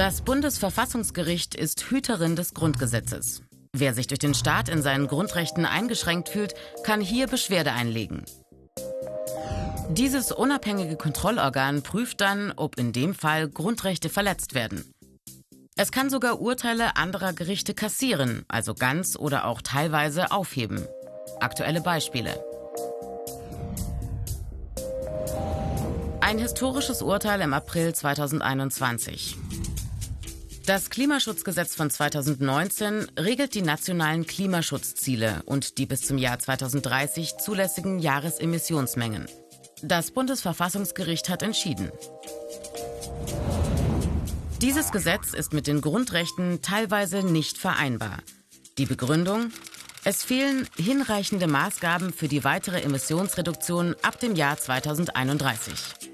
Das Bundesverfassungsgericht ist Hüterin des Grundgesetzes. Wer sich durch den Staat in seinen Grundrechten eingeschränkt fühlt, kann hier Beschwerde einlegen. Dieses unabhängige Kontrollorgan prüft dann, ob in dem Fall Grundrechte verletzt werden. Es kann sogar Urteile anderer Gerichte kassieren, also ganz oder auch teilweise aufheben. Aktuelle Beispiele. Ein historisches Urteil im April 2021. Das Klimaschutzgesetz von 2019 regelt die nationalen Klimaschutzziele und die bis zum Jahr 2030 zulässigen Jahresemissionsmengen. Das Bundesverfassungsgericht hat entschieden. Dieses Gesetz ist mit den Grundrechten teilweise nicht vereinbar. Die Begründung? Es fehlen hinreichende Maßgaben für die weitere Emissionsreduktion ab dem Jahr 2031.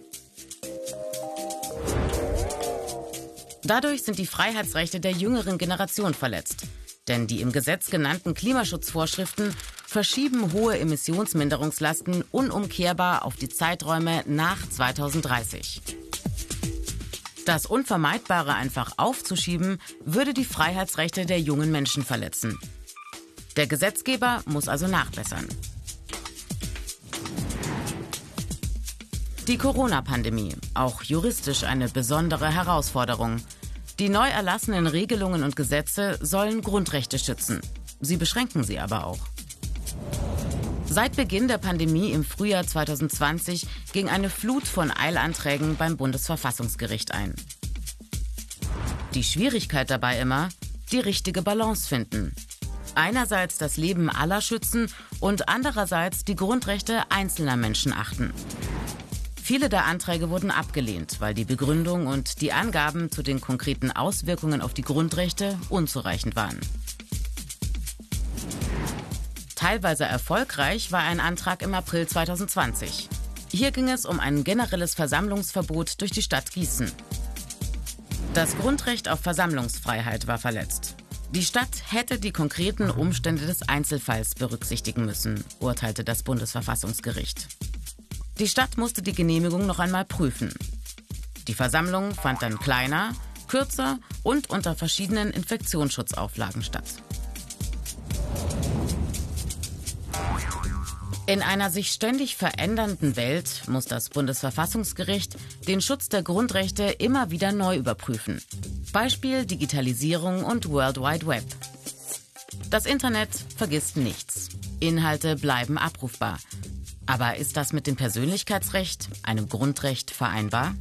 Dadurch sind die Freiheitsrechte der jüngeren Generation verletzt. Denn die im Gesetz genannten Klimaschutzvorschriften verschieben hohe Emissionsminderungslasten unumkehrbar auf die Zeiträume nach 2030. Das Unvermeidbare einfach aufzuschieben, würde die Freiheitsrechte der jungen Menschen verletzen. Der Gesetzgeber muss also nachbessern. Die Corona-Pandemie, auch juristisch eine besondere Herausforderung. Die neu erlassenen Regelungen und Gesetze sollen Grundrechte schützen. Sie beschränken sie aber auch. Seit Beginn der Pandemie im Frühjahr 2020 ging eine Flut von Eilanträgen beim Bundesverfassungsgericht ein. Die Schwierigkeit dabei immer, die richtige Balance finden. Einerseits das Leben aller schützen und andererseits die Grundrechte einzelner Menschen achten. Viele der Anträge wurden abgelehnt, weil die Begründung und die Angaben zu den konkreten Auswirkungen auf die Grundrechte unzureichend waren. Teilweise erfolgreich war ein Antrag im April 2020. Hier ging es um ein generelles Versammlungsverbot durch die Stadt Gießen. Das Grundrecht auf Versammlungsfreiheit war verletzt. Die Stadt hätte die konkreten Umstände des Einzelfalls berücksichtigen müssen, urteilte das Bundesverfassungsgericht. Die Stadt musste die Genehmigung noch einmal prüfen. Die Versammlung fand dann kleiner, kürzer und unter verschiedenen Infektionsschutzauflagen statt. In einer sich ständig verändernden Welt muss das Bundesverfassungsgericht den Schutz der Grundrechte immer wieder neu überprüfen. Beispiel Digitalisierung und World Wide Web. Das Internet vergisst nichts. Inhalte bleiben abrufbar. Aber ist das mit dem Persönlichkeitsrecht, einem Grundrecht, vereinbar?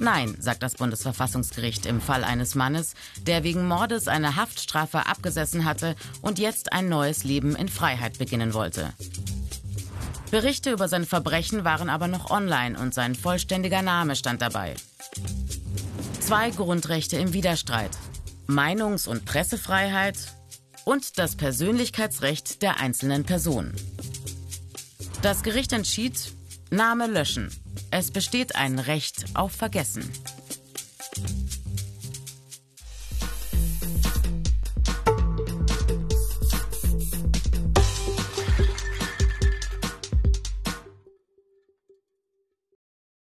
Nein, sagt das Bundesverfassungsgericht im Fall eines Mannes, der wegen Mordes eine Haftstrafe abgesessen hatte und jetzt ein neues Leben in Freiheit beginnen wollte. Berichte über sein Verbrechen waren aber noch online und sein vollständiger Name stand dabei. Zwei Grundrechte im Widerstreit. Meinungs- und Pressefreiheit und das Persönlichkeitsrecht der einzelnen Person. Das Gericht entschied, Name löschen. Es besteht ein Recht auf Vergessen.